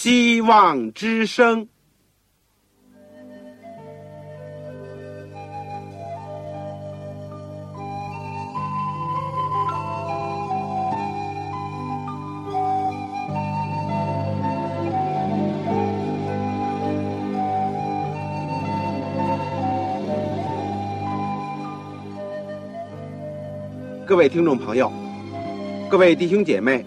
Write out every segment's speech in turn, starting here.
希望之声。各位听众朋友，各位弟兄姐妹，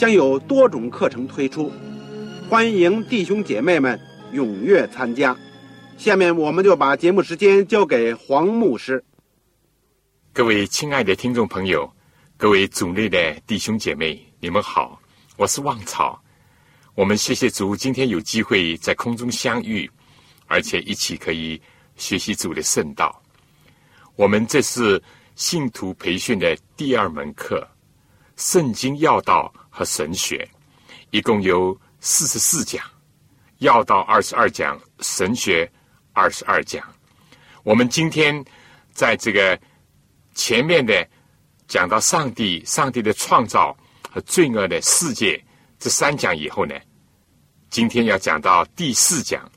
将有多种课程推出，欢迎弟兄姐妹们踊跃参加。下面我们就把节目时间交给黄牧师。各位亲爱的听众朋友，各位组内的弟兄姐妹，你们好，我是旺草。我们谢谢主，今天有机会在空中相遇，而且一起可以学习主的圣道。我们这是。信徒培训的第二门课，圣经要道和神学，一共有四十四讲，要道二十二讲，神学二十二讲。我们今天在这个前面的讲到上帝、上帝的创造和罪恶的世界这三讲以后呢，今天要讲到第四讲，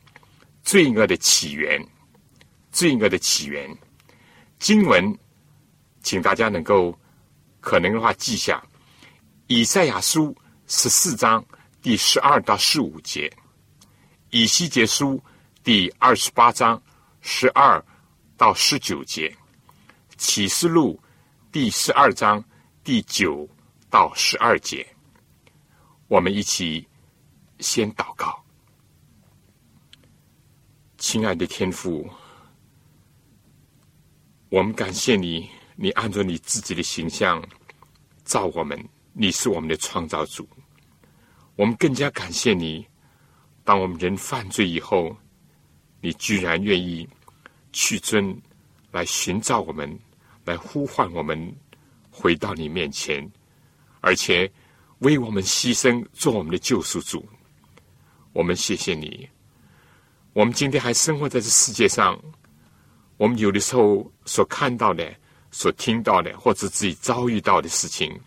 罪恶的起源，罪恶的起源，经文。请大家能够可能的话记下《以赛亚书》十四章第十二到十五节，《以西结书》第二十八章十二到十九节，《启示录》第十二章第九到十二节。我们一起先祷告，亲爱的天父，我们感谢你。你按照你自己的形象造我们，你是我们的创造主。我们更加感谢你，当我们人犯罪以后，你居然愿意去尊来寻找我们，来呼唤我们回到你面前，而且为我们牺牲做我们的救赎主。我们谢谢你。我们今天还生活在这世界上，我们有的时候所看到的。所听到的，或者自己遭遇到的事情，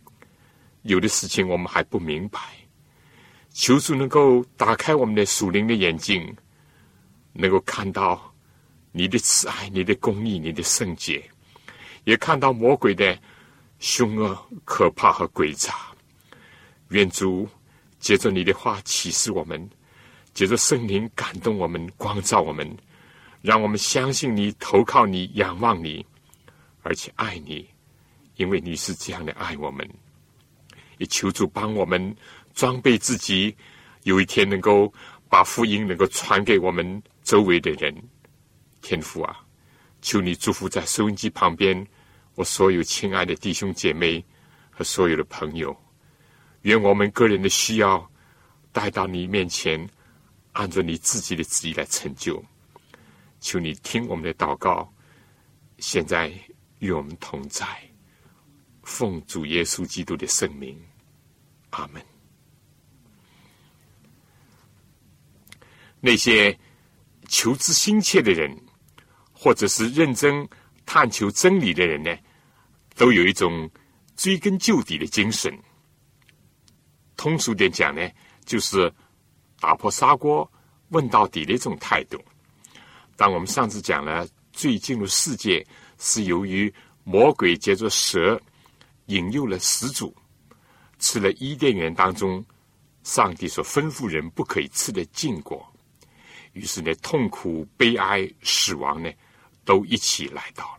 有的事情我们还不明白。求主能够打开我们的属灵的眼睛，能够看到你的慈爱、你的公义、你的圣洁，也看到魔鬼的凶恶、可怕和诡诈。愿主借着你的话启示我们，借着圣灵感动我们、光照我们，让我们相信你、投靠你、仰望你。而且爱你，因为你是这样的爱我们。也求助帮我们装备自己，有一天能够把福音能够传给我们周围的人。天父啊，求你祝福在收音机旁边我所有亲爱的弟兄姐妹和所有的朋友。愿我们个人的需要带到你面前，按照你自己的旨意来成就。求你听我们的祷告。现在。与我们同在，奉主耶稣基督的圣名，阿门。那些求知心切的人，或者是认真探求真理的人呢，都有一种追根究底的精神。通俗点讲呢，就是打破砂锅问到底的一种态度。当我们上次讲了最进入世界。是由于魔鬼借着蛇引诱了始祖，吃了伊甸园当中上帝所吩咐人不可以吃的禁果，于是呢，痛苦、悲哀、死亡呢，都一起来到。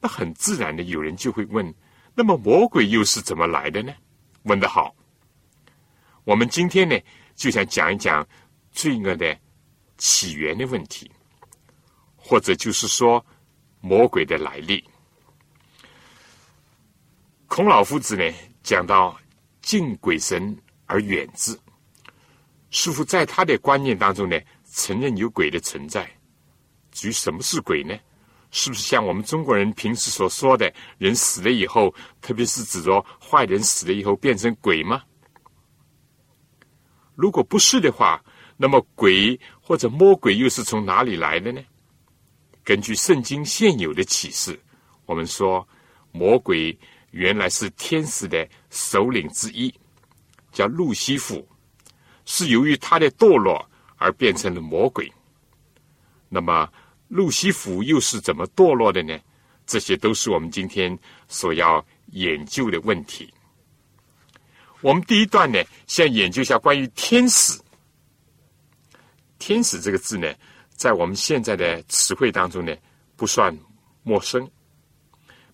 那很自然的，有人就会问：那么魔鬼又是怎么来的呢？问得好。我们今天呢，就想讲一讲罪恶的起源的问题，或者就是说。魔鬼的来历，孔老夫子呢讲到敬鬼神而远之，似乎在他的观念当中呢，承认有鬼的存在。至于什么是鬼呢？是不是像我们中国人平时所说的人死了以后，特别是指着坏人死了以后变成鬼吗？如果不是的话，那么鬼或者魔鬼又是从哪里来的呢？根据圣经现有的启示，我们说魔鬼原来是天使的首领之一，叫路西弗，是由于他的堕落而变成了魔鬼。那么。路西弗又是怎么堕落的呢？这些都是我们今天所要研究的问题。我们第一段呢，先研究一下关于天使。天使这个字呢，在我们现在的词汇当中呢，不算陌生。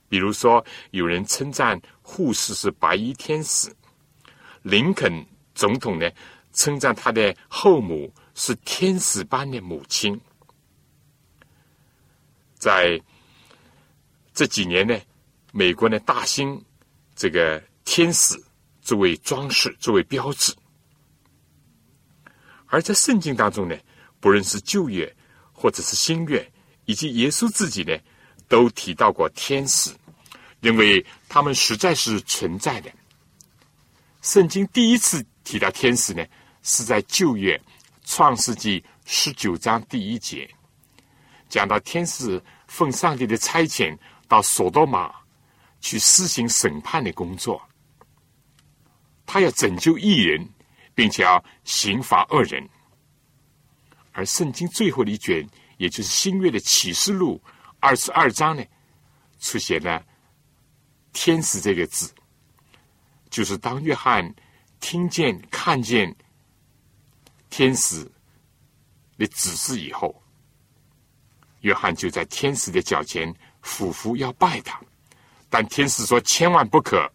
比如说，有人称赞护士是白衣天使，林肯总统呢，称赞他的后母是天使般的母亲。在这几年呢，美国呢大兴这个天使作为装饰、作为标志，而在圣经当中呢，不论是旧约或者是新约，以及耶稣自己呢，都提到过天使，认为他们实在是存在的。圣经第一次提到天使呢，是在旧约创世纪十九章第一节。讲到天使奉上帝的差遣到索多玛去施行审判的工作，他要拯救一人，并且要刑罚恶人。而圣经最后的一卷，也就是新约的启示录二十二章呢，出现了“天使”这个字，就是当约翰听见、看见天使的指示以后。约翰就在天使的脚前俯伏要拜他，但天使说：“千万不可！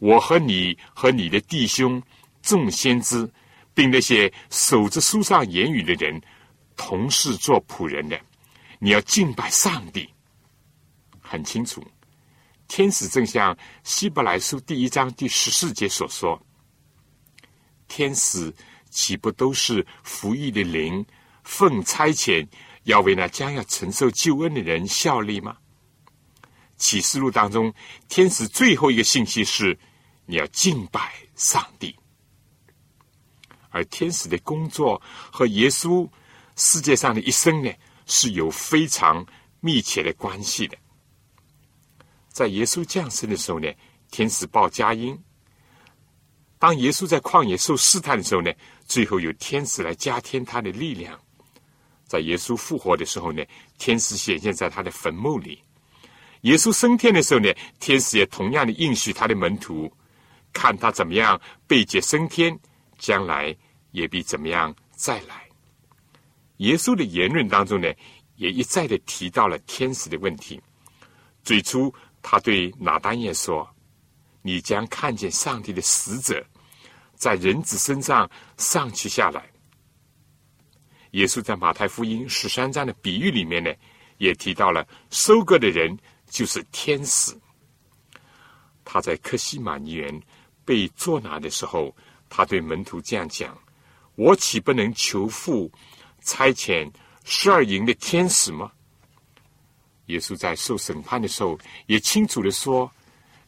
我和你和你的弟兄众先知，并那些守着书上言语的人，同是做仆人的。你要敬拜上帝。”很清楚，天使正像希伯来书第一章第十四节所说：“天使岂不都是服役的灵，奉差遣？”要为那将要承受救恩的人效力吗？启示录当中，天使最后一个信息是：你要敬拜上帝。而天使的工作和耶稣世界上的一生呢，是有非常密切的关系的。在耶稣降生的时候呢，天使报佳音；当耶稣在旷野受试探的时候呢，最后有天使来加添他的力量。在耶稣复活的时候呢，天使显现在他的坟墓里；耶稣升天的时候呢，天使也同样的应许他的门徒，看他怎么样被接升天，将来也必怎么样再来。耶稣的言论当中呢，也一再的提到了天使的问题。最初，他对拿丹耶说：“你将看见上帝的使者在人子身上上去下来。”耶稣在马太福音十三章的比喻里面呢，也提到了收割的人就是天使。他在克西马尼园被捉拿的时候，他对门徒这样讲：“我岂不能求父差遣十二营的天使吗？”耶稣在受审判的时候，也清楚的说：“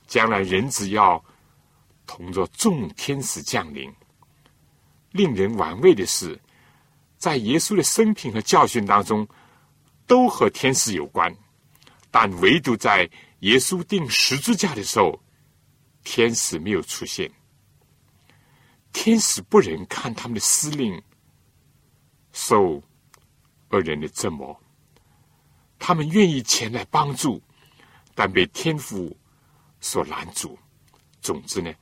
将来人子要同着众天使降临。”令人玩味的是。在耶稣的生平和教训当中，都和天使有关，但唯独在耶稣钉十字架的时候，天使没有出现。天使不忍看他们的司令受恶人的折磨，他们愿意前来帮助，但被天父所拦阻。总之呢，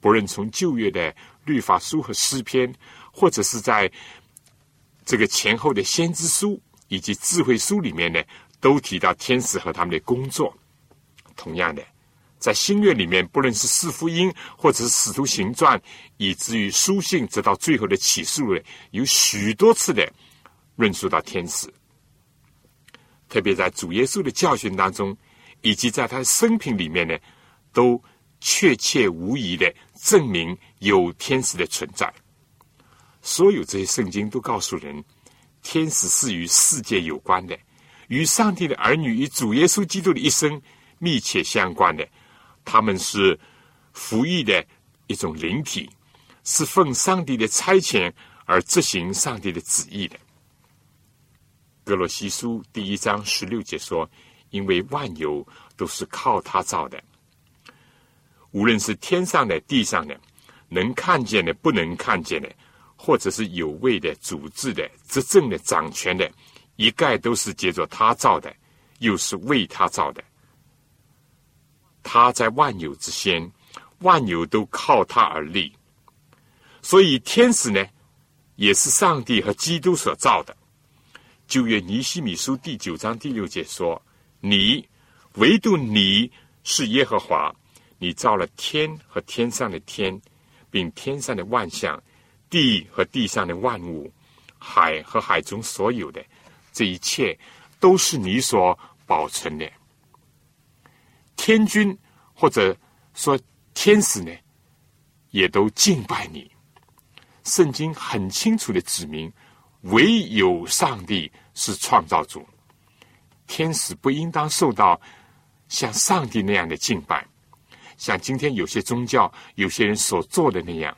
不论从旧约的律法书和诗篇，或者是在这个前后的先知书以及智慧书里面呢，都提到天使和他们的工作。同样的，在新约里面，不论是四福音或者是使徒行传，以至于书信，直到最后的启示录，有许多次的论述到天使。特别在主耶稣的教训当中，以及在他的生平里面呢，都确切无疑的证明有天使的存在。所有这些圣经都告诉人，天使是与世界有关的，与上帝的儿女与主耶稣基督的一生密切相关的。他们是服役的一种灵体，是奉上帝的差遣而执行上帝的旨意的。格罗西书第一章十六节说：“因为万有都是靠他造的。”无论是天上的、地上的，能看见的、不能看见的，或者是有位的、主治的、执政的、掌权的，一概都是借着他造的，又是为他造的。他在万有之先，万有都靠他而立。所以天使呢，也是上帝和基督所造的。旧约尼西米书第九章第六节说：“你唯独你是耶和华。”你造了天和天上的天，并天上的万象，地和地上的万物，海和海中所有的这一切，都是你所保存的。天君或者说天使呢，也都敬拜你。圣经很清楚的指明，唯有上帝是创造主，天使不应当受到像上帝那样的敬拜。像今天有些宗教、有些人所做的那样，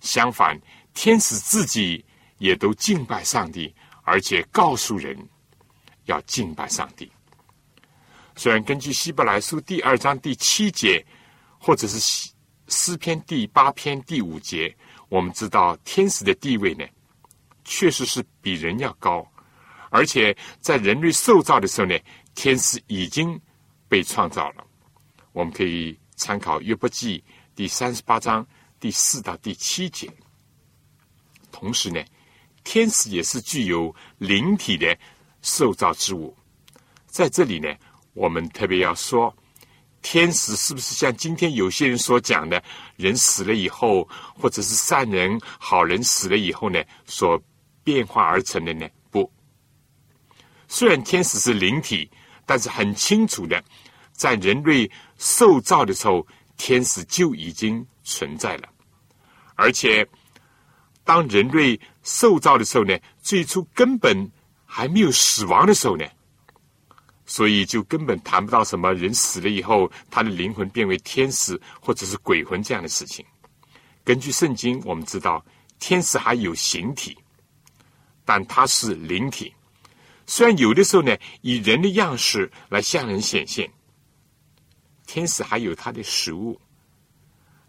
相反，天使自己也都敬拜上帝，而且告诉人要敬拜上帝。虽然根据希伯来书第二章第七节，或者是诗篇第八篇第五节，我们知道天使的地位呢，确实是比人要高，而且在人类受造的时候呢，天使已经被创造了。我们可以。参考约伯记第三十八章第四到第七节。同时呢，天使也是具有灵体的受造之物。在这里呢，我们特别要说，天使是不是像今天有些人所讲的，人死了以后，或者是善人、好人死了以后呢，所变化而成的呢？不，虽然天使是灵体，但是很清楚的。在人类受造的时候，天使就已经存在了。而且，当人类受造的时候呢，最初根本还没有死亡的时候呢，所以就根本谈不到什么人死了以后，他的灵魂变为天使或者是鬼魂这样的事情。根据圣经，我们知道天使还有形体，但它是灵体。虽然有的时候呢，以人的样式来向人显现。天使还有他的食物，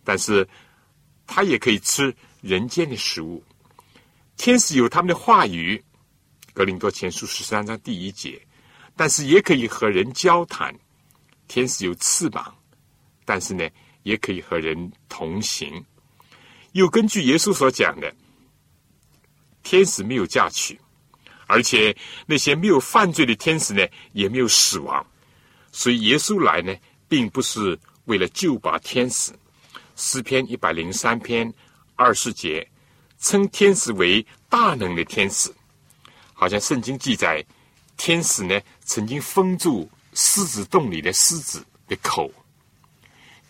但是他也可以吃人间的食物。天使有他们的话语，《格林多前书》十三章第一节，但是也可以和人交谈。天使有翅膀，但是呢，也可以和人同行。又根据耶稣所讲的，天使没有嫁娶，而且那些没有犯罪的天使呢，也没有死亡。所以耶稣来呢。并不是为了救拔天使，诗篇一百零三篇二十节称天使为大能的天使，好像圣经记载，天使呢曾经封住狮子洞里的狮子的口，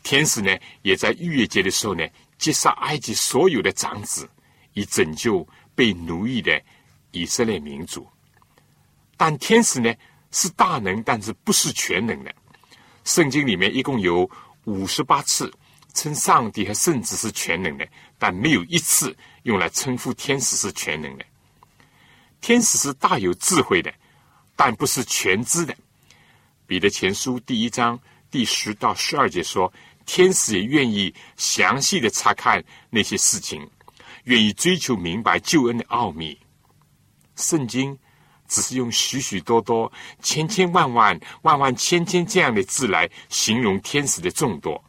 天使呢也在逾越节的时候呢击杀埃及所有的长子，以拯救被奴役的以色列民族。但天使呢是大能，但是不是全能的。圣经里面一共有五十八次称上帝和圣子是全能的，但没有一次用来称呼天使是全能的。天使是大有智慧的，但不是全知的。彼得前书第一章第十到十二节说，天使也愿意详细的查看那些事情，愿意追求明白救恩的奥秘。圣经。只是用许许多多、千千万万、万万千千这样的字来形容天使的众多。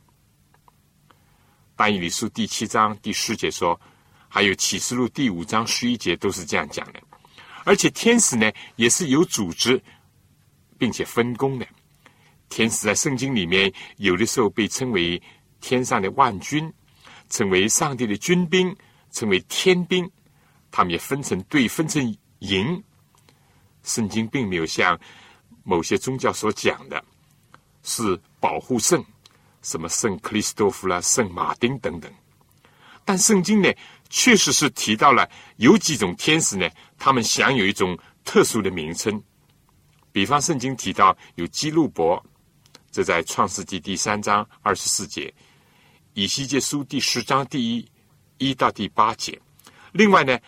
但以理书第七章第十节说，还有启示录第五章十一节都是这样讲的。而且天使呢，也是有组织并且分工的。天使在圣经里面有的时候被称为天上的万军，称为上帝的军兵，称为天兵。他们也分成队，分成营。圣经并没有像某些宗教所讲的，是保护圣，什么圣克里斯多夫啦、圣马丁等等。但圣经呢，确实是提到了有几种天使呢，他们享有一种特殊的名称。比方圣经提到有基路伯，这在创世纪第三章二十四节，以西结书第十章第一一到第八节。另外呢，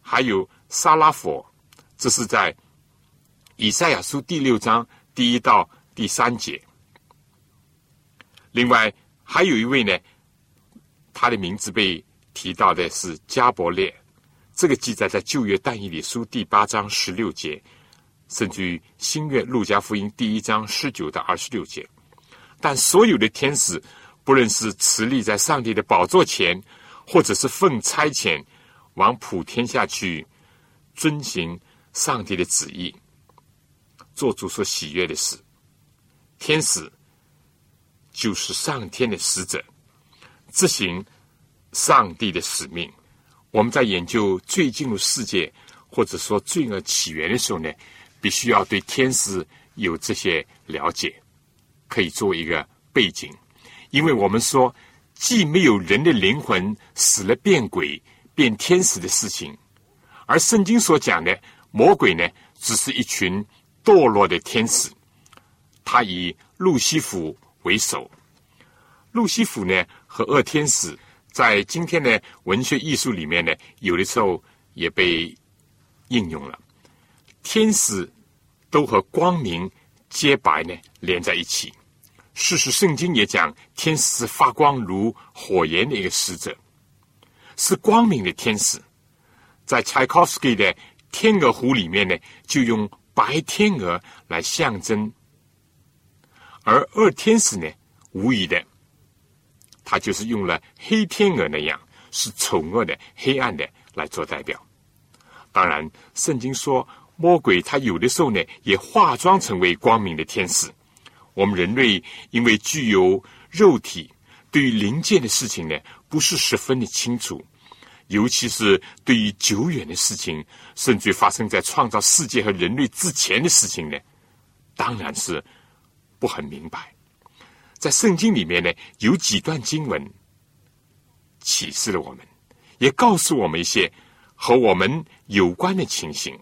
还有沙拉佛，这是在以赛亚书第六章第一到第三节。另外还有一位呢，他的名字被。提到的是加伯列，这个记载在旧约但以理书第八章十六节，甚至于新约路加福音第一章十九到二十六节。但所有的天使，不论是持立在上帝的宝座前，或者是奉差遣往普天下去遵行上帝的旨意，做主所喜悦的事，天使就是上天的使者，执行。上帝的使命，我们在研究罪进入世界，或者说罪恶起源的时候呢，必须要对天使有这些了解，可以作为一个背景。因为我们说，既没有人的灵魂死了变鬼变天使的事情，而圣经所讲的魔鬼呢，只是一群堕落的天使，他以路西弗为首，路西弗呢和恶天使。在今天的文学艺术里面呢，有的时候也被应用了。天使都和光明洁白呢连在一起。事实圣经也讲，天使发光如火焰的一个使者，是光明的天使。在柴可夫斯基的《天鹅湖》里面呢，就用白天鹅来象征，而二天使呢，无疑的。他就是用了黑天鹅那样是丑恶的、黑暗的来做代表。当然，圣经说魔鬼他有的时候呢也化妆成为光明的天使。我们人类因为具有肉体，对于灵界的事情呢不是十分的清楚，尤其是对于久远的事情，甚至发生在创造世界和人类之前的事情呢，当然是不很明白。在圣经里面呢，有几段经文启示了我们，也告诉我们一些和我们有关的情形。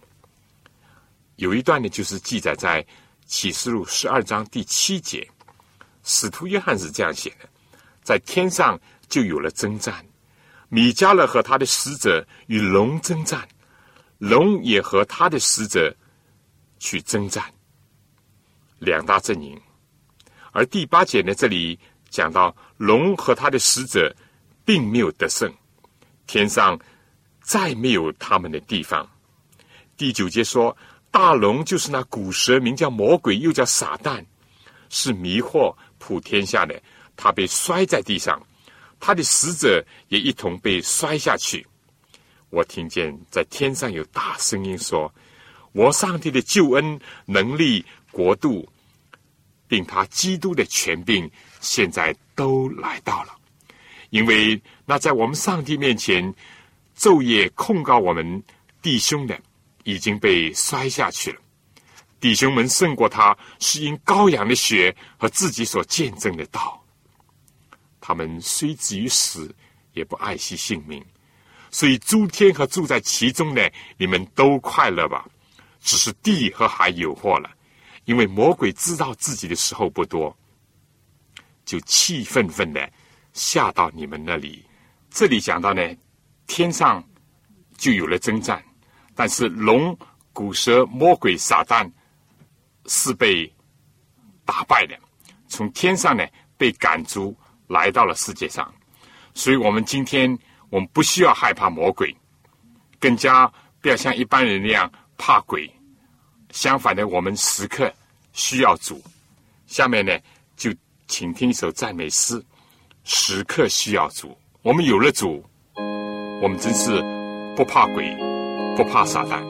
有一段呢，就是记载在启示录十二章第七节，使徒约翰是这样写的：在天上就有了征战，米迦勒和他的使者与龙征战，龙也和他的使者去征战，两大阵营。而第八节呢，这里讲到龙和他的使者并没有得胜，天上再没有他们的地方。第九节说，大龙就是那古蛇，名叫魔鬼，又叫撒旦，是迷惑普天下的。他被摔在地上，他的使者也一同被摔下去。我听见在天上有大声音说：“我上帝的救恩、能力、国度。”并他基督的权柄现在都来到了，因为那在我们上帝面前昼夜控告我们弟兄的已经被摔下去了。弟兄们胜过他，是因羔羊的血和自己所见证的道。他们虽至于死，也不爱惜性命。所以诸天和住在其中的，你们都快乐吧。只是地和海有祸了。因为魔鬼知道自己的时候不多，就气愤愤的下到你们那里。这里讲到呢，天上就有了征战，但是龙、古蛇、魔鬼、撒旦是被打败的，从天上呢被赶逐来到了世界上。所以，我们今天我们不需要害怕魔鬼，更加不要像一般人那样怕鬼。相反的，我们时刻需要主。下面呢，就请听一首赞美诗：时刻需要主。我们有了主，我们真是不怕鬼，不怕撒旦。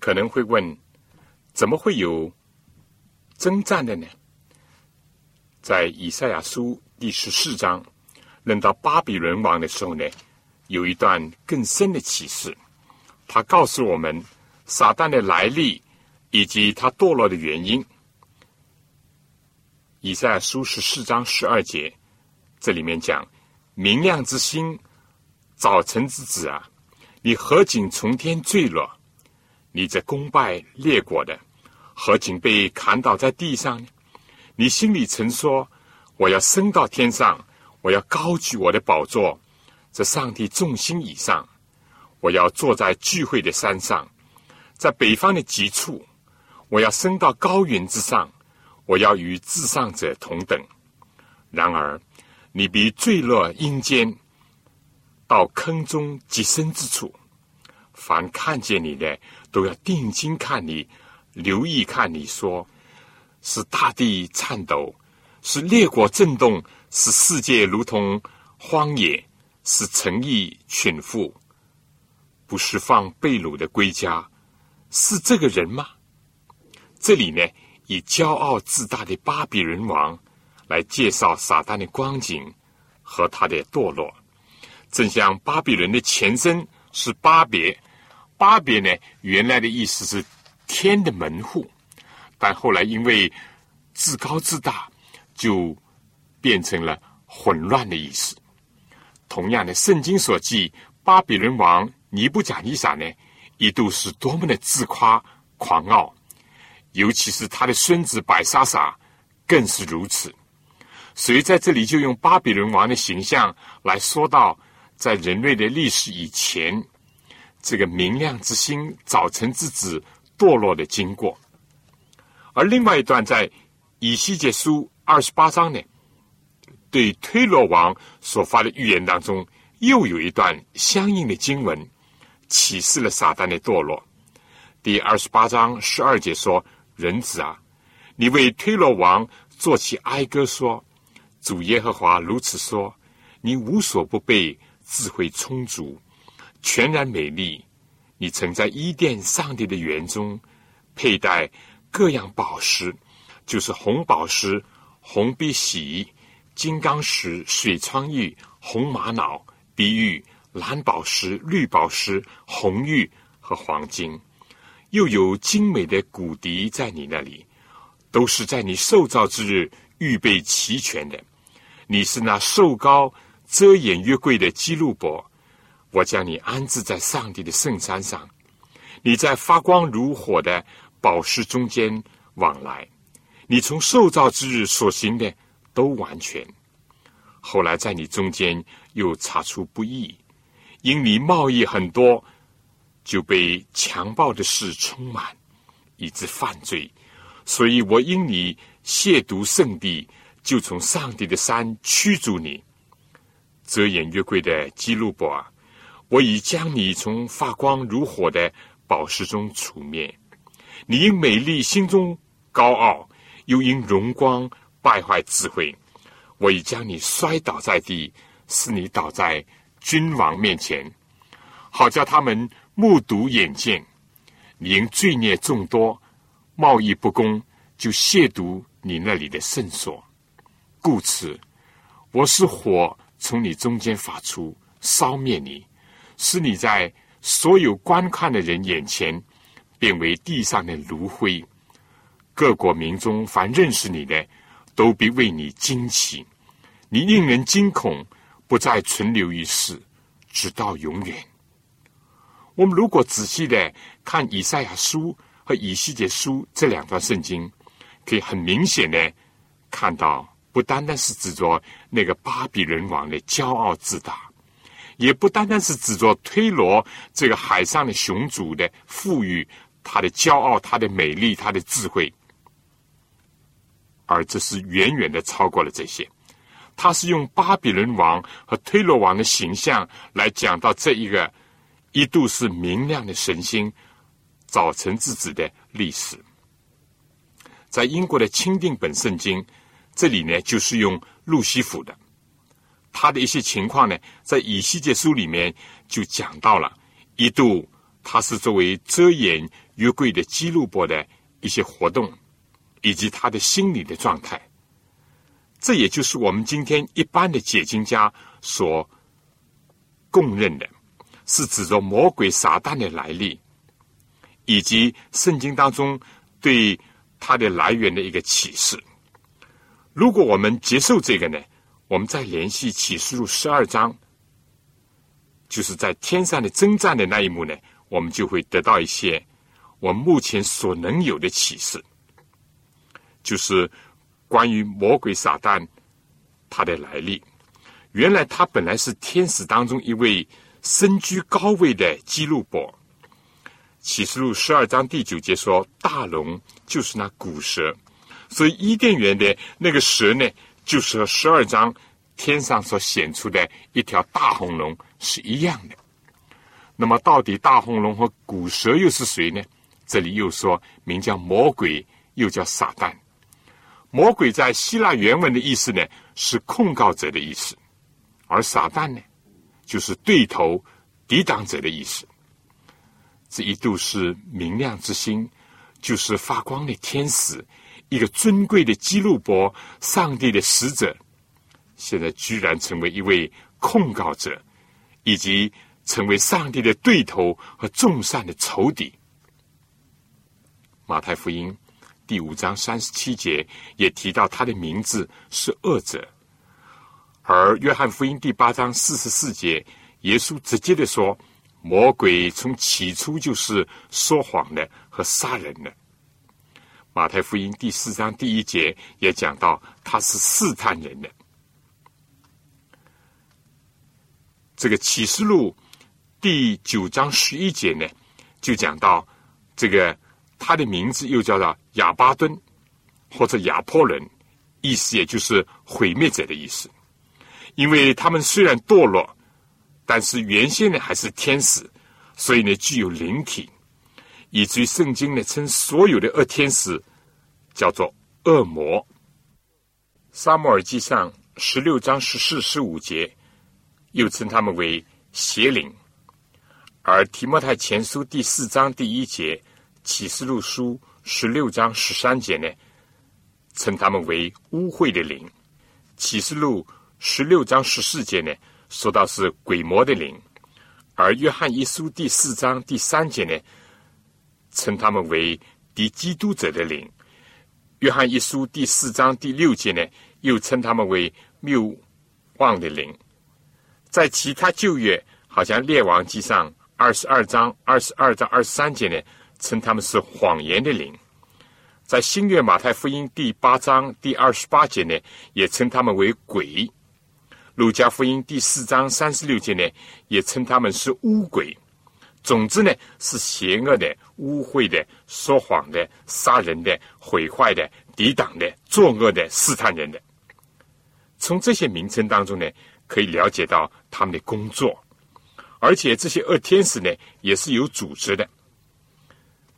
可能会问：怎么会有征战的呢？在以赛亚书第十四章，论到巴比伦王的时候呢，有一段更深的启示。他告诉我们撒旦的来历以及他堕落的原因。以赛亚书十四章十二节，这里面讲：明亮之星，早晨之子啊，你何仅从天坠落？你这功败列国的，何仅被砍倒在地上呢？你心里曾说：“我要升到天上，我要高举我的宝座，在上帝众星以上。我要坐在聚会的山上，在北方的极处。我要升到高原之上，我要与至上者同等。然而，你比坠落阴间，到坑中极深之处。凡看见你的，都要定睛看你，留意看你说。”使大地颤抖，使列国震动，使世界如同荒野，使诚意犬负，不是放被掳的归家，是这个人吗？这里呢，以骄傲自大的巴比伦王来介绍撒旦的光景和他的堕落，正像巴比伦的前身是巴别，巴别呢，原来的意思是天的门户。但后来因为自高自大，就变成了混乱的意思。同样的，圣经所记，巴比伦王尼布甲尼撒呢，一度是多么的自夸狂傲，尤其是他的孙子百沙撒更是如此。所以在这里就用巴比伦王的形象来说到，在人类的历史以前，这个明亮之星、早晨之子堕落的经过。而另外一段在以西结书二十八章呢，对推罗王所发的预言当中，又有一段相应的经文，启示了撒旦的堕落。第二十八章十二节说：“人子啊，你为推罗王作起哀歌，说：主耶和华如此说：你无所不备，智慧充足，全然美丽。你曾在伊甸上帝的园中佩戴。”各样宝石，就是红宝石、红碧玺、金刚石、水川玉、红玛瑙、碧玉、蓝宝石、绿宝石、红玉和黄金，又有精美的骨笛在你那里，都是在你受造之日预备齐全的。你是那瘦高、遮掩越贵的基路伯，我将你安置在上帝的圣山上，你在发光如火的。宝石中间往来，你从受造之日所行的都完全。后来在你中间又查出不义，因你贸易很多，就被强暴的事充满，以致犯罪。所以我因你亵渎圣地，就从上帝的山驱逐你。遮掩月桂的基路伯，我已将你从发光如火的宝石中除灭。你因美丽心中高傲，又因荣光败坏智慧，我已将你摔倒在地，使你倒在君王面前，好叫他们目睹眼见。你因罪孽众多，贸易不公，就亵渎你那里的圣所。故此，我是火从你中间发出，烧灭你，使你在所有观看的人眼前。变为地上的炉灰，各国民中凡认识你的，都必为你惊奇。你令人惊恐，不再存留于世，直到永远。我们如果仔细的看以赛亚书和以西结书这两段圣经，可以很明显的看到，不单单是指着那个巴比伦王的骄傲自大，也不单单是指着推罗这个海上的雄主的富裕。他的骄傲，他的美丽，他的智慧，而这是远远的超过了这些。他是用巴比伦王和推罗王的形象来讲到这一个一度是明亮的神星早晨之子的历史。在英国的钦定本圣经这里呢，就是用路西弗的，他的一些情况呢，在以西结书里面就讲到了一度他是作为遮掩约柜的基路伯的一些活动，以及他的心理的状态。这也就是我们今天一般的解经家所公认的，是指着魔鬼撒旦的来历，以及圣经当中对它的来源的一个启示。如果我们接受这个呢，我们再联系启示录十二章，就是在天上的征战的那一幕呢，我们就会得到一些我们目前所能有的启示，就是。关于魔鬼撒旦，他的来历，原来他本来是天使当中一位身居高位的基路伯。启示录十二章第九节说，大龙就是那古蛇，所以伊甸园的那个蛇呢，就是和十二章天上所显出的一条大红龙是一样的。那么，到底大红龙和古蛇又是谁呢？这里又说名叫魔鬼，又叫撒旦。魔鬼在希腊原文的意思呢，是控告者的意思；而撒旦呢，就是对头、抵挡者的意思。这一度是明亮之星，就是发光的天使，一个尊贵的基路伯，上帝的使者，现在居然成为一位控告者，以及成为上帝的对头和众善的仇敌。马太福音。第五章三十七节也提到他的名字是恶者，而约翰福音第八章四十四节，耶稣直接的说，魔鬼从起初就是说谎的和杀人的。马太福音第四章第一节也讲到他是试探人的。这个启示录第九章十一节呢，就讲到这个。他的名字又叫做亚巴敦，或者亚坡人，意思也就是毁灭者的意思。因为他们虽然堕落，但是原先呢还是天使，所以呢具有灵体，以至于圣经呢称所有的恶天使叫做恶魔。沙漠耳记上十六章十四、十五节又称他们为邪灵，而提摩太前书第四章第一节。启示录书十六章十三节呢，称他们为污秽的灵；启示录十六章十四节呢，说到是鬼魔的灵；而约翰一书第四章第三节呢，称他们为敌基督者的灵；约翰一书第四章第六节呢，又称他们为谬妄的灵。在其他旧约，好像列王记上二十二章二十二章二十三节呢。称他们是谎言的灵，在新约马太福音第八章第二十八节呢，也称他们为鬼；路加福音第四章三十六节呢，也称他们是污鬼。总之呢，是邪恶的、污秽的、说谎的、杀人的、毁坏的、抵挡的、作恶的、试探人的。从这些名称当中呢，可以了解到他们的工作，而且这些恶天使呢，也是有组织的。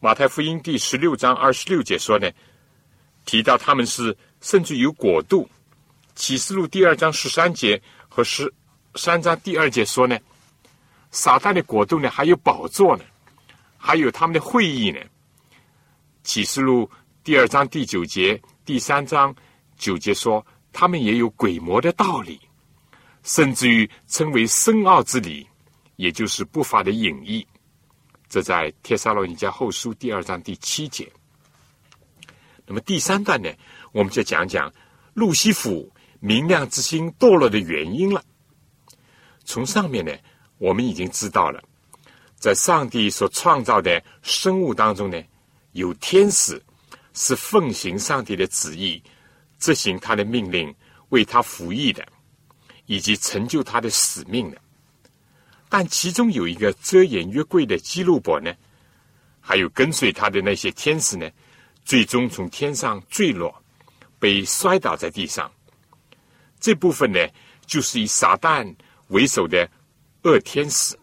马太福音第十六章二十六节说呢，提到他们是甚至有国度。启示录第二章十三节和十三章第二节说呢，撒旦的国度呢还有宝座呢，还有他们的会议呢。启示录第二章第九节、第三章九节说，他们也有鬼魔的道理，甚至于称为深奥之理，也就是不法的隐逸。这在《帖撒罗尼迦后书》第二章第七节。那么第三段呢，我们就讲讲路西弗明亮之星堕落的原因了。从上面呢，我们已经知道了，在上帝所创造的生物当中呢，有天使是奉行上帝的旨意，执行他的命令，为他服役的，以及成就他的使命的。但其中有一个遮掩约柜的基路伯呢，还有跟随他的那些天使呢，最终从天上坠落，被摔倒在地上。这部分呢，就是以撒旦为首的恶天使。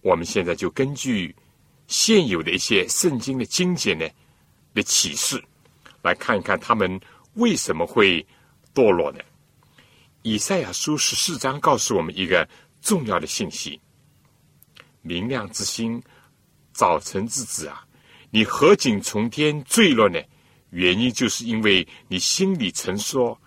我们现在就根据现有的一些圣经的经节呢的启示，来看一看他们为什么会堕落呢？以赛亚书十四章告诉我们一个。重要的信息，明亮之星早晨之子啊，你何竟从天坠落呢？原因就是因为你心里曾说：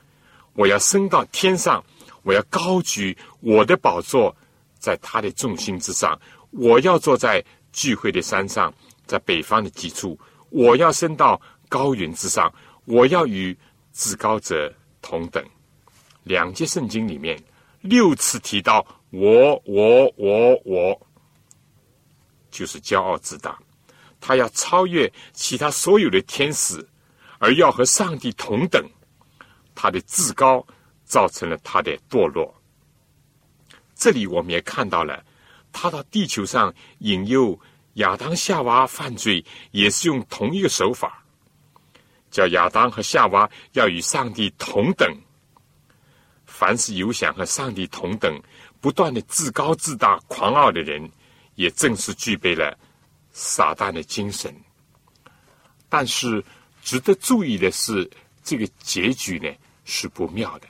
我要升到天上，我要高举我的宝座在他的重心之上，我要坐在聚会的山上，在北方的极处，我要升到高云之上，我要与至高者同等。两节圣经里面六次提到我，我，我，我，就是骄傲自大，他要超越其他所有的天使。而要和上帝同等，他的自高造成了他的堕落。这里我们也看到了，他到地球上引诱亚当夏娃犯罪，也是用同一个手法，叫亚当和夏娃要与上帝同等。凡是有想和上帝同等、不断的自高自大、狂傲的人，也正是具备了撒旦的精神。但是。值得注意的是，这个结局呢是不妙的，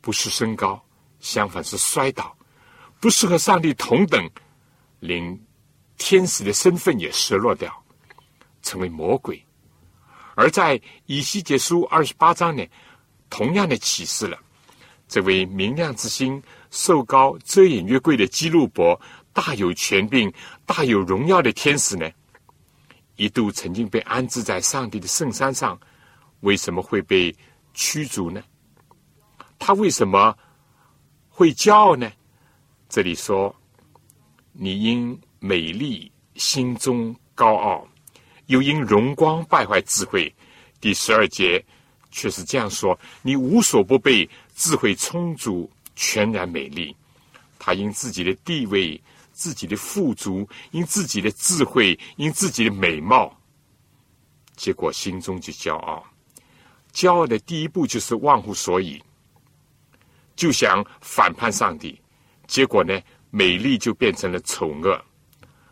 不是升高，相反是摔倒；不是和上帝同等，连天使的身份也失落掉，成为魔鬼。而在以西结书二十八章呢，同样的启示了这位明亮之星、瘦高、遮掩月桂的基路伯，大有权柄、大有荣耀的天使呢。一度曾经被安置在上帝的圣山上，为什么会被驱逐呢？他为什么会骄傲呢？这里说：“你因美丽心中高傲，又因荣光败坏智慧。”第十二节却是这样说：“你无所不备，智慧充足，全然美丽。”他因自己的地位。自己的富足，因自己的智慧，因自己的美貌，结果心中就骄傲。骄傲的第一步就是忘乎所以，就想反叛上帝。结果呢，美丽就变成了丑恶。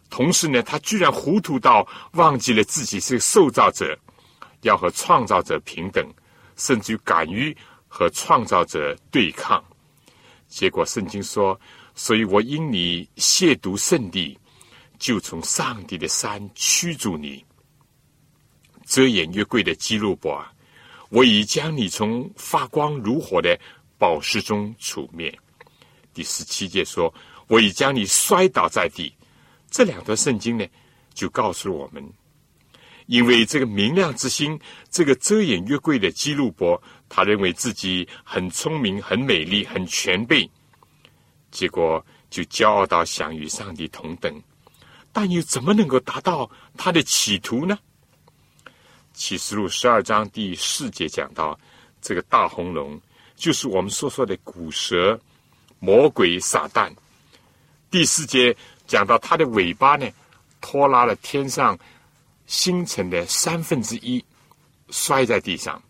同时呢，他居然糊涂到忘记了自己是受造者，要和创造者平等，甚至于敢于和创造者对抗。结果圣经说。所以我因你亵渎圣地，就从上帝的山驱逐你，遮掩越贵的基路伯，我已将你从发光如火的宝石中除灭。第十七节说，我已将你摔倒在地。这两段圣经呢，就告诉了我们，因为这个明亮之星，这个遮掩月桂的基路伯，他认为自己很聪明、很美丽、很全备。结果就骄傲到想与上帝同等，但又怎么能够达到他的企图呢？启示录十二章第四节讲到，这个大红龙就是我们所说的古蛇、魔鬼、撒旦。第四节讲到它的尾巴呢，拖拉了天上星辰的三分之一，摔在地上，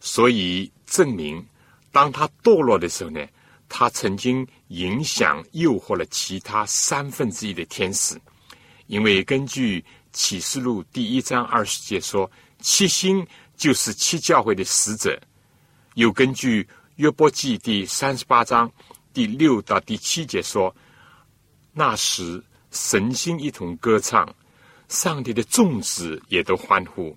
所以证明当他堕落的时候呢。他曾经影响、诱惑了其他三分之一的天使，因为根据启示录第一章二十节说，七星就是七教会的使者；又根据约伯记第三十八章第六到第七节说，那时神星一同歌唱，上帝的众子也都欢呼。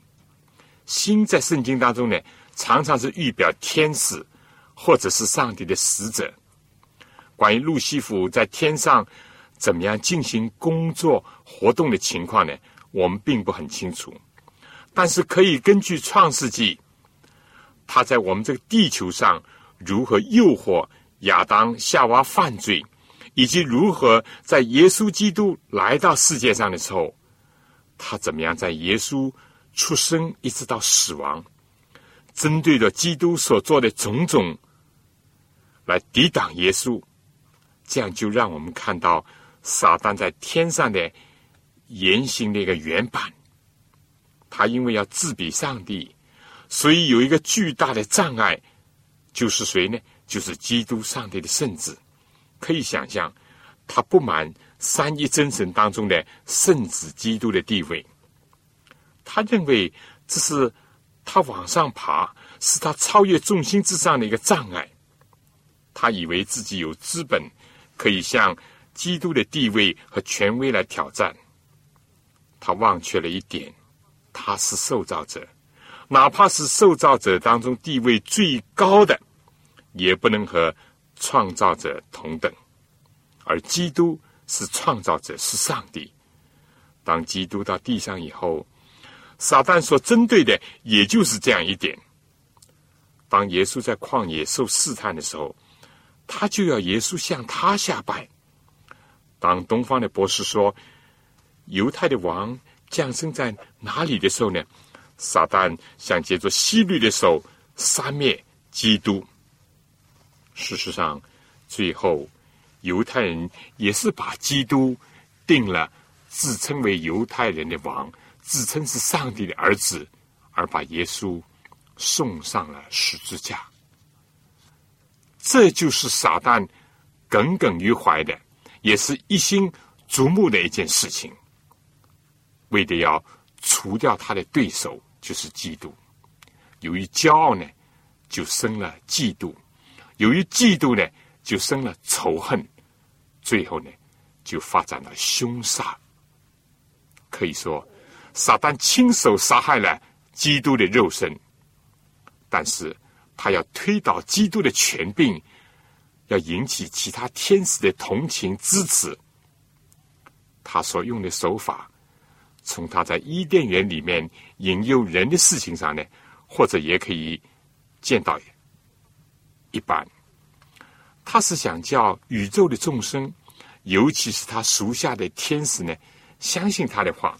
心在圣经当中呢，常常是预表天使或者是上帝的使者。关于路西弗在天上怎么样进行工作活动的情况呢？我们并不很清楚，但是可以根据创世纪，他在我们这个地球上如何诱惑亚当夏娃犯罪，以及如何在耶稣基督来到世界上的时候，他怎么样在耶稣出生一直到死亡，针对着基督所做的种种来抵挡耶稣。这样就让我们看到撒旦在天上的言行的一个原版。他因为要自比上帝，所以有一个巨大的障碍，就是谁呢？就是基督上帝的圣子。可以想象，他不满三一真神当中的圣子基督的地位。他认为这是他往上爬，是他超越众星之上的一个障碍。他以为自己有资本。可以向基督的地位和权威来挑战。他忘却了一点，他是受造者，哪怕是受造者当中地位最高的，也不能和创造者同等。而基督是创造者，是上帝。当基督到地上以后，撒旦所针对的也就是这样一点。当耶稣在旷野受试探的时候，他就要耶稣向他下拜。当东方的博士说。犹太的王降生在哪里的时候呢？撒旦想借着西律的手杀灭基督。事实上，最后犹太人也是把基督定了，自称为犹太人的王，自称是上帝的儿子，而把耶稣送上了十字架。这就是撒旦耿耿于怀的，也是一心瞩目的一件事情。为的要除掉他的对手，就是嫉妒。由于骄傲呢，就生了嫉妒；由于嫉妒呢，就生了仇恨。最后呢，就发展了凶杀。可以说，撒旦亲手杀害了基督的肉身，但是他要推倒基督的权柄，要引起其他天使的同情支持。他所用的手法。从他在伊甸园里面引诱人的事情上呢，或者也可以见到一般，他是想叫宇宙的众生，尤其是他属下的天使呢，相信他的话，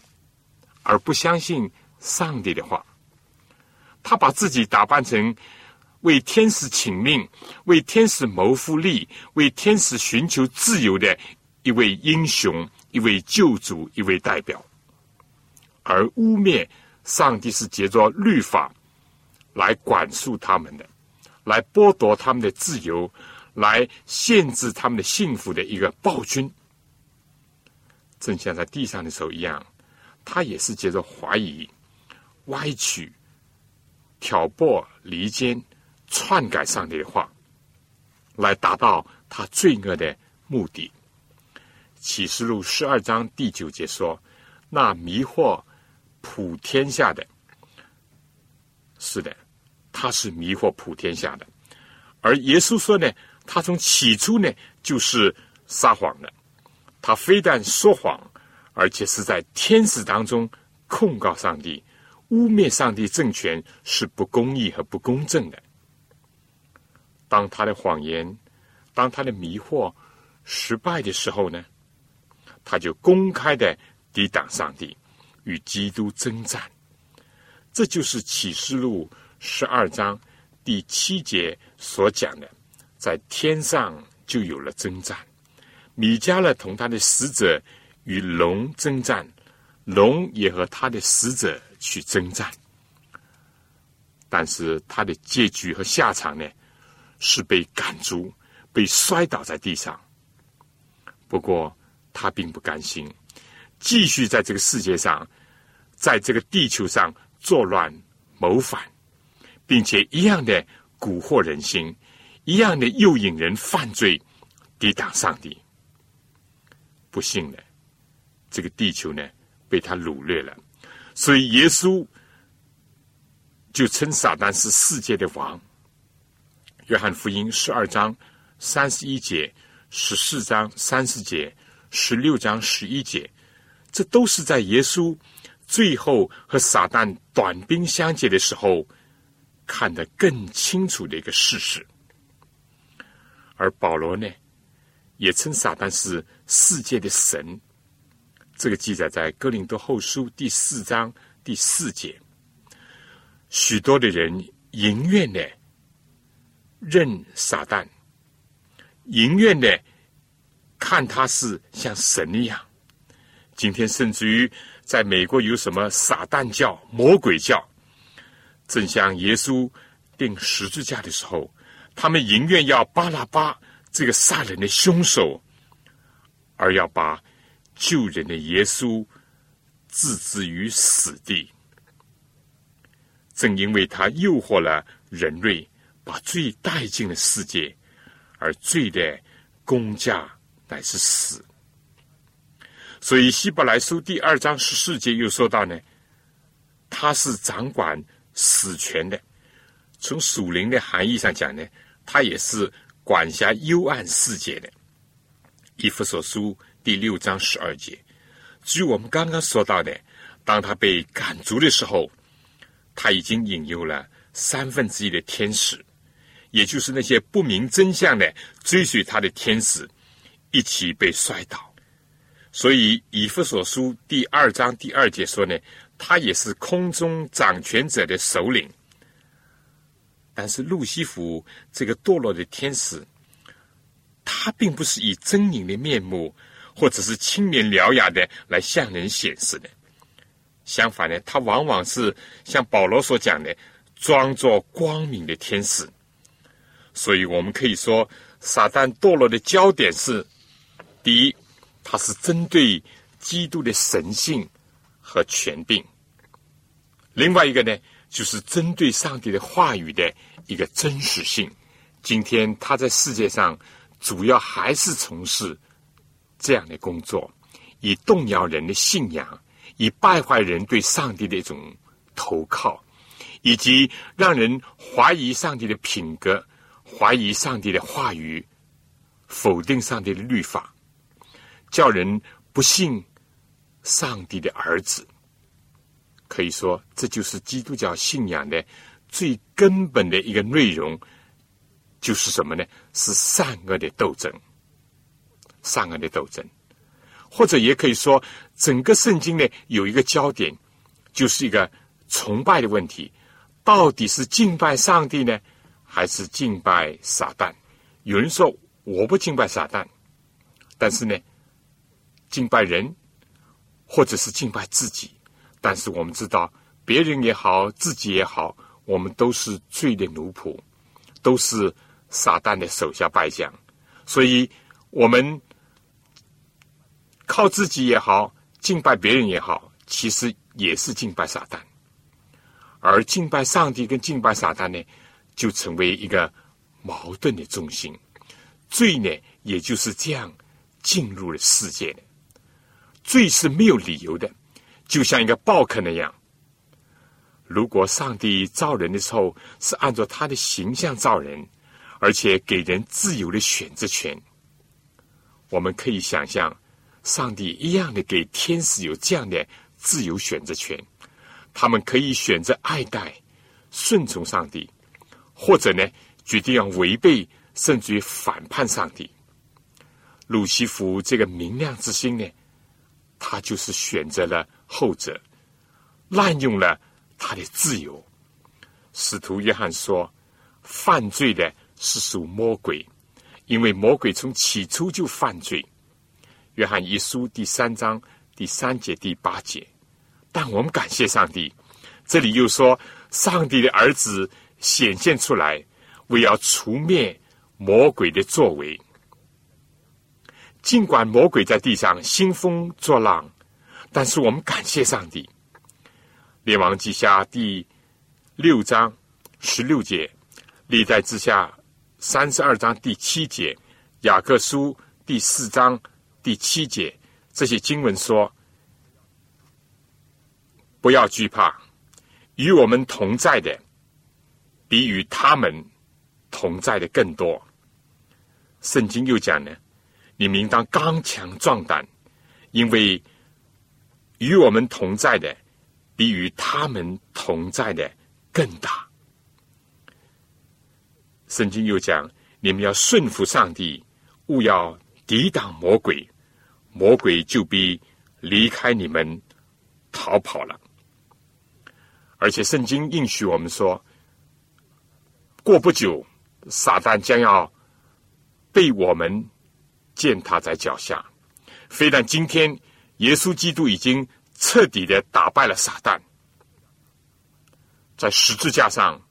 而不相信上帝的话。他把自己打扮成为天使请命、为天使谋福利、为天使寻求自由的一位英雄、一位救主、一位代表。而污蔑上帝是借着律法来管束他们的，来剥夺他们的自由，来限制他们的幸福的一个暴君，正像在地上的时候一样，他也是接着怀疑、歪曲、挑拨离间、篡改上帝的话，来达到他罪恶的目的。启示录十二章第九节说：“那迷惑。”普天下的，是的，他是迷惑普天下的。而耶稣说呢，他从起初呢就是撒谎的。他非但说谎，而且是在天使当中控告上帝，污蔑上帝政权是不公义和不公正的。当他的谎言，当他的迷惑失败的时候呢，他就公开的抵挡上帝。与基督征战，这就是启示录十二章第七节所讲的，在天上就有了征战。米迦勒同他的使者与龙征战，龙也和他的使者去征战。但是他的结局和下场呢，是被赶逐，被摔倒在地上。不过他并不甘心，继续在这个世界上。在这个地球上作乱谋反，并且一样的蛊惑人心，一样的诱引人犯罪，抵挡上帝。不幸的，这个地球呢被他掳掠了，所以耶稣就称撒旦是世界的王。约翰福音十二章三十一节、十四章三十节、十六章十一节，这都是在耶稣。最后和撒旦短兵相接的时候，看得更清楚的一个事实。而保罗呢，也称撒旦是世界的神。这个记载在哥林多后书第四章第四节。许多的人宁愿呢认撒旦，宁愿呢看他是像神一样。今天甚至于。在美国有什么撒旦教、魔鬼教？正像耶稣钉十字架的时候，他们宁愿要巴拉巴这个杀人的凶手，而要把救人的耶稣置之于死地。正因为他诱惑了人类，把罪带进了世界，而罪的公价乃是死。所以希伯来书第二章十四节又说到呢，他是掌管死权的。从属灵的含义上讲呢，他也是管辖幽暗世界的。以弗所书第六章十二节，至于我们刚刚说到的，当他被赶逐的时候，他已经引诱了三分之一的天使，也就是那些不明真相的追随他的天使，一起被摔倒。所以以弗所书第二章第二节说呢，他也是空中掌权者的首领。但是路西弗这个堕落的天使，他并不是以狰狞的面目，或者是青年獠牙的来向人显示的。相反呢，他往往是像保罗所讲的，装作光明的天使。所以我们可以说，撒旦堕落的焦点是：第一，他是针对基督的神性和权柄；另外一个呢，就是针对上帝的话语的。一个真实性。今天他在世界上主要还是从事这样的工作，以动摇人的信仰，以败坏人对上帝的一种投靠，以及让人怀疑上帝的品格，怀疑上帝的话语，否定上帝的律法，叫人不信上帝的儿子。可以说，这就是基督教信仰的。最根本的一个内容就是什么呢？是善恶的斗争，善恶的斗争，或者也可以说，整个圣经呢有一个焦点，就是一个崇拜的问题：到底是敬拜上帝呢，还是敬拜撒旦？有人说我不敬拜撒旦，但是呢，敬拜人，或者是敬拜自己。但是我们知道，别人也好，自己也好。我们都是罪的奴仆，都是撒旦的手下败将，所以我们靠自己也好，敬拜别人也好，其实也是敬拜撒旦。而敬拜上帝跟敬拜撒旦呢，就成为一个矛盾的中心。罪呢，也就是这样进入了世界的。罪是没有理由的，就像一个暴客那样。如果上帝造人的时候是按照他的形象造人，而且给人自由的选择权，我们可以想象，上帝一样的给天使有这样的自由选择权，他们可以选择爱戴、顺从上帝，或者呢，决定要违背，甚至于反叛上帝。鲁西弗这个明亮之星呢，他就是选择了后者，滥用了。他的自由，使徒约翰说：“犯罪的是属魔鬼，因为魔鬼从起初就犯罪。”约翰一书第三章第三节第八节。但我们感谢上帝，这里又说上帝的儿子显现出来，为要除灭魔鬼的作为。尽管魔鬼在地上兴风作浪，但是我们感谢上帝。列王记下第六章十六节，历代之下三十二章第七节，雅各书第四章第七节，这些经文说：“不要惧怕，与我们同在的，比与他们同在的更多。”圣经又讲呢：“你们应当刚强壮胆，因为与我们同在的。”比与他们同在的更大。圣经又讲：你们要顺服上帝，勿要抵挡魔鬼，魔鬼就必离开你们逃跑了。而且圣经应许我们说，过不久，撒旦将要被我们践踏在脚下。非但今天，耶稣基督已经。彻底的打败了撒旦，在十字架上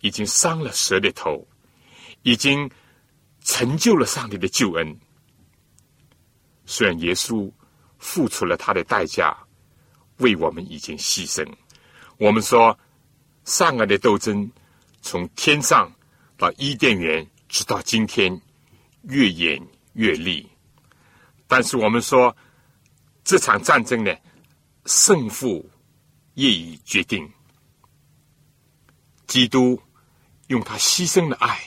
已经伤了蛇的头，已经成就了上帝的救恩。虽然耶稣付出了他的代价，为我们已经牺牲。我们说善恶的斗争从天上到伊甸园，直到今天越演阅历。但是我们说。这场战争呢，胜负业已决定。基督用他牺牲的爱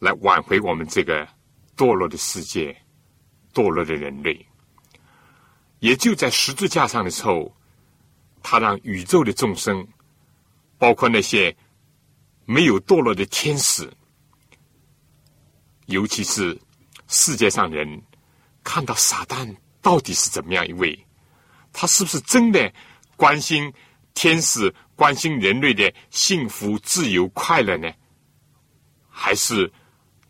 来挽回我们这个堕落的世界、堕落的人类。也就在十字架上的时候，他让宇宙的众生，包括那些没有堕落的天使，尤其是世界上人，看到撒旦到底是怎么样一位，他是不是真的关心天使、关心人类的幸福、自由、快乐呢？还是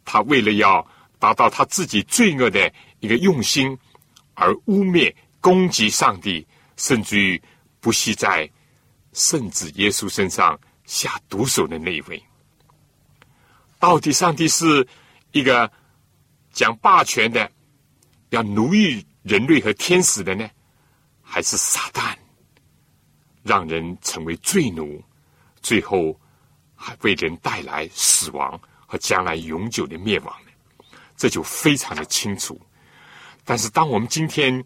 他为了要达到他自己罪恶的一个用心而污蔑？攻击上帝，甚至于不惜在圣子耶稣身上下毒手的那一位，到底上帝是一个讲霸权的，要奴役人类和天使的呢，还是撒旦让人成为罪奴，最后还为人带来死亡和将来永久的灭亡呢？这就非常的清楚。但是，当我们今天，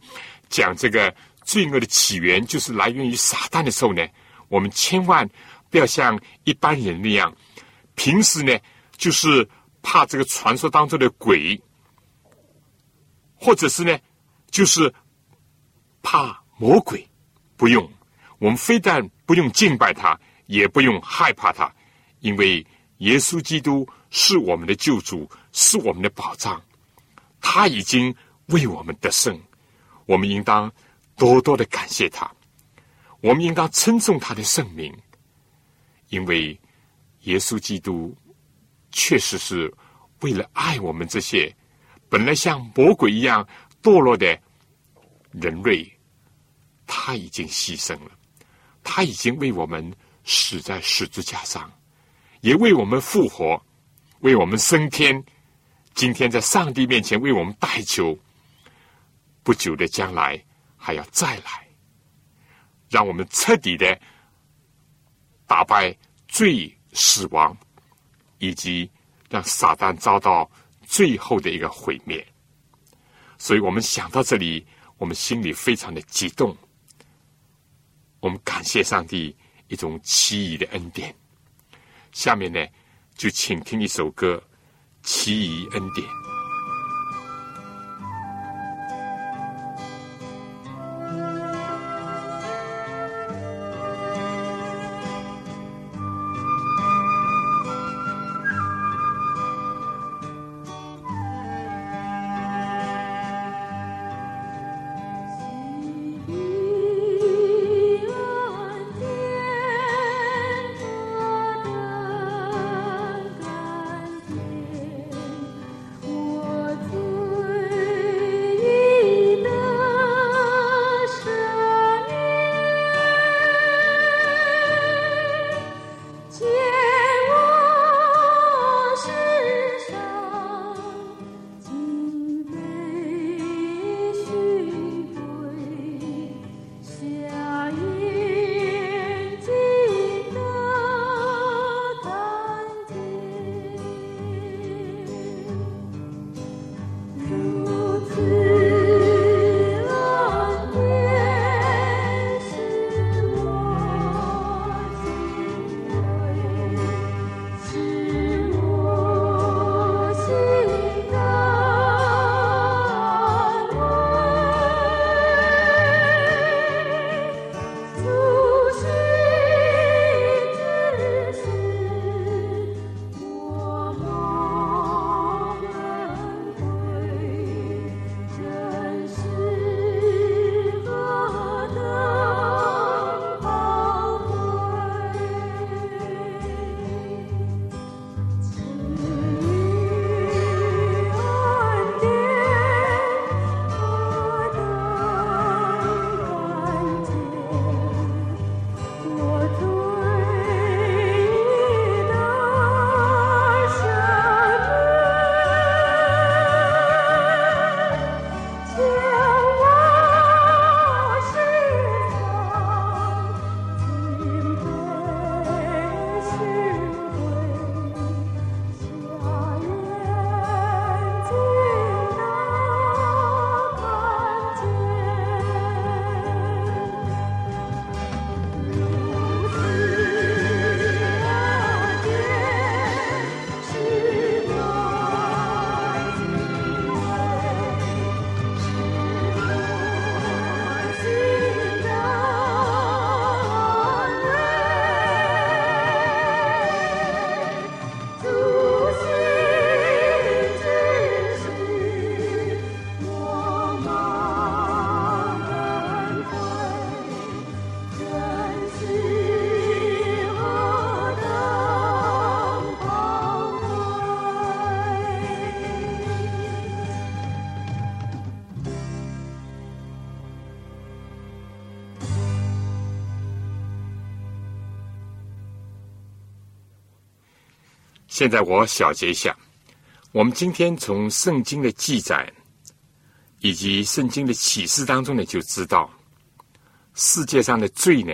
讲这个罪恶的起源就是来源于撒旦的时候呢，我们千万不要像一般人那样，平时呢就是怕这个传说当中的鬼，或者是呢就是怕魔鬼。不用，我们非但不用敬拜他，也不用害怕他，因为耶稣基督是我们的救主，是我们的保障，他已经为我们得胜。我们应当多多的感谢他，我们应当称颂他的圣名，因为耶稣基督确实是为了爱我们这些本来像魔鬼一样堕落的人类，他已经牺牲了，他已经为我们死在十字架上，也为我们复活，为我们升天，今天在上帝面前为我们代求。不久的将来还要再来，让我们彻底的打败罪、死亡，以及让撒旦遭到最后的一个毁灭。所以我们想到这里，我们心里非常的激动。我们感谢上帝一种奇异的恩典。下面呢，就请听一首歌《奇异恩典》。现在我小结一下，我们今天从圣经的记载以及圣经的启示当中呢，就知道世界上的罪呢，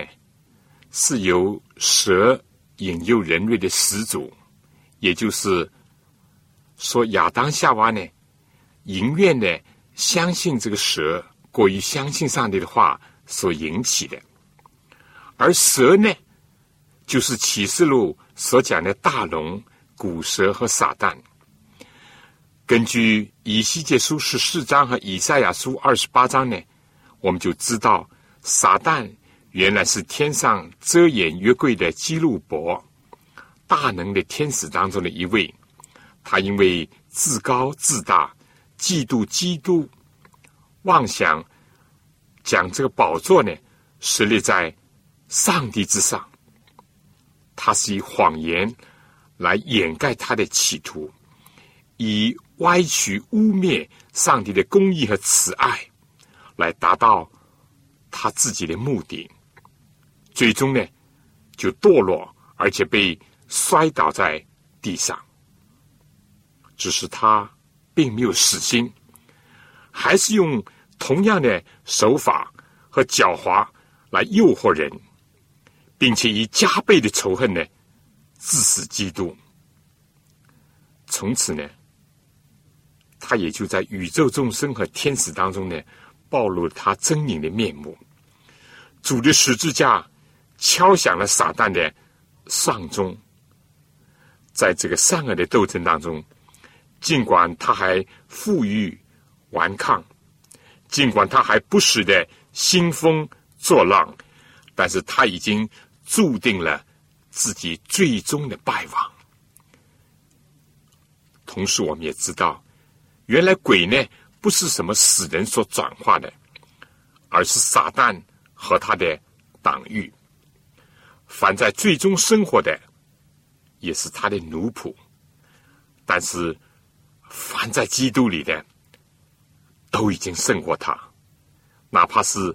是由蛇引诱人类的始祖，也就是说亚当夏娃呢，宁愿呢相信这个蛇，过于相信上帝的话所引起的。而蛇呢，就是启示录所讲的大龙、古蛇和撒旦。根据以西结书十四章和以赛亚书二十八章呢，我们就知道撒旦原来是天上遮掩约柜的基路伯，大能的天使当中的一位。他因为自高自大，嫉妒基督，妄想将这个宝座呢设立在。上帝之上，他是以谎言来掩盖他的企图，以歪曲污蔑上帝的公义和慈爱，来达到他自己的目的。最终呢，就堕落，而且被摔倒在地上。只是他并没有死心，还是用同样的手法和狡猾来诱惑人。并且以加倍的仇恨呢，致死基督。从此呢，他也就在宇宙众生和天使当中呢，暴露了他狰狞的面目。主的十字架敲响了撒旦的丧钟。在这个善恶的斗争当中，尽管他还负隅顽抗，尽管他还不时的兴风作浪，但是他已经。注定了自己最终的败亡。同时，我们也知道，原来鬼呢不是什么死人所转化的，而是撒旦和他的党羽。凡在最终生活的，也是他的奴仆。但是，凡在基督里的，都已经胜过他，哪怕是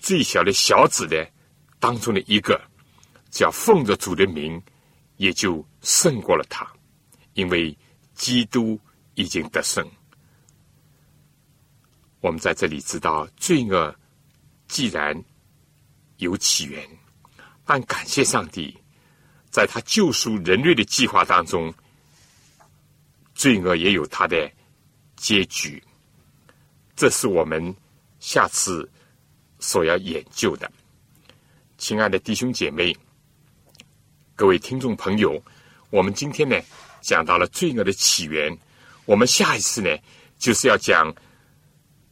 最小的小子的。当中的一个，只要奉着主的名，也就胜过了他，因为基督已经得胜。我们在这里知道，罪恶既然有起源，但感谢上帝，在他救赎人类的计划当中，罪恶也有他的结局。这是我们下次所要研究的。亲爱的弟兄姐妹，各位听众朋友，我们今天呢讲到了罪恶的起源，我们下一次呢就是要讲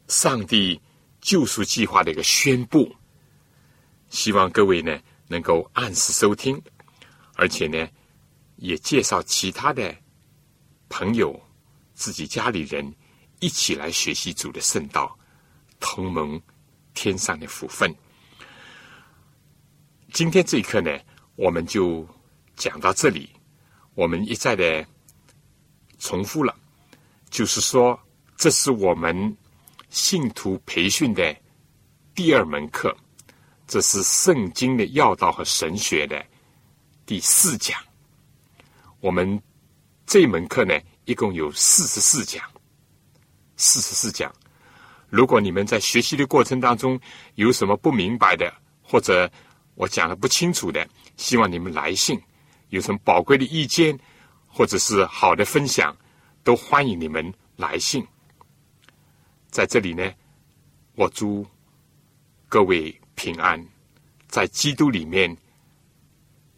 上帝救赎计划的一个宣布。希望各位呢能够按时收听，而且呢也介绍其他的朋友、自己家里人一起来学习主的圣道，同盟天上的福分。今天这一课呢，我们就讲到这里。我们一再的重复了，就是说，这是我们信徒培训的第二门课，这是圣经的要道和神学的第四讲。我们这门课呢，一共有四十四讲，四十四讲。如果你们在学习的过程当中有什么不明白的，或者我讲的不清楚的，希望你们来信，有什么宝贵的意见，或者是好的分享，都欢迎你们来信。在这里呢，我祝各位平安，在基督里面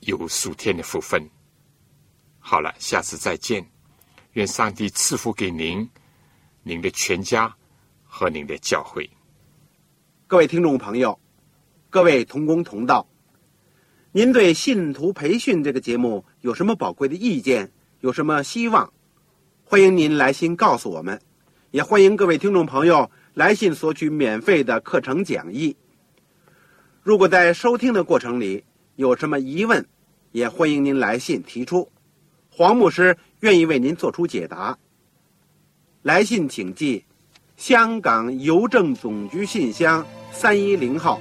有属天的福分。好了，下次再见，愿上帝赐福给您、您的全家和您的教会。各位听众朋友。各位同工同道，您对信徒培训这个节目有什么宝贵的意见？有什么希望？欢迎您来信告诉我们，也欢迎各位听众朋友来信索取免费的课程讲义。如果在收听的过程里有什么疑问，也欢迎您来信提出，黄牧师愿意为您做出解答。来信请寄香港邮政总局信箱三一零号。